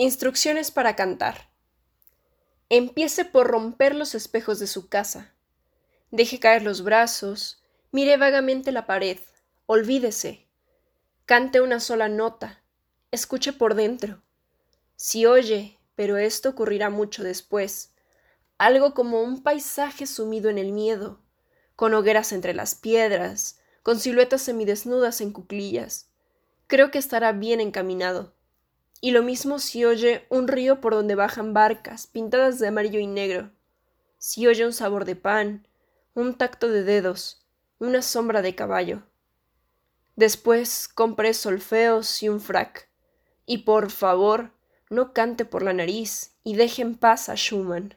Instrucciones para cantar. Empiece por romper los espejos de su casa. Deje caer los brazos, mire vagamente la pared, olvídese. Cante una sola nota, escuche por dentro. Si oye, pero esto ocurrirá mucho después, algo como un paisaje sumido en el miedo, con hogueras entre las piedras, con siluetas semidesnudas en cuclillas. Creo que estará bien encaminado. Y lo mismo si oye un río por donde bajan barcas pintadas de amarillo y negro, si oye un sabor de pan, un tacto de dedos, una sombra de caballo. Después compre solfeos y un frac. Y por favor, no cante por la nariz y deje en paz a Schumann.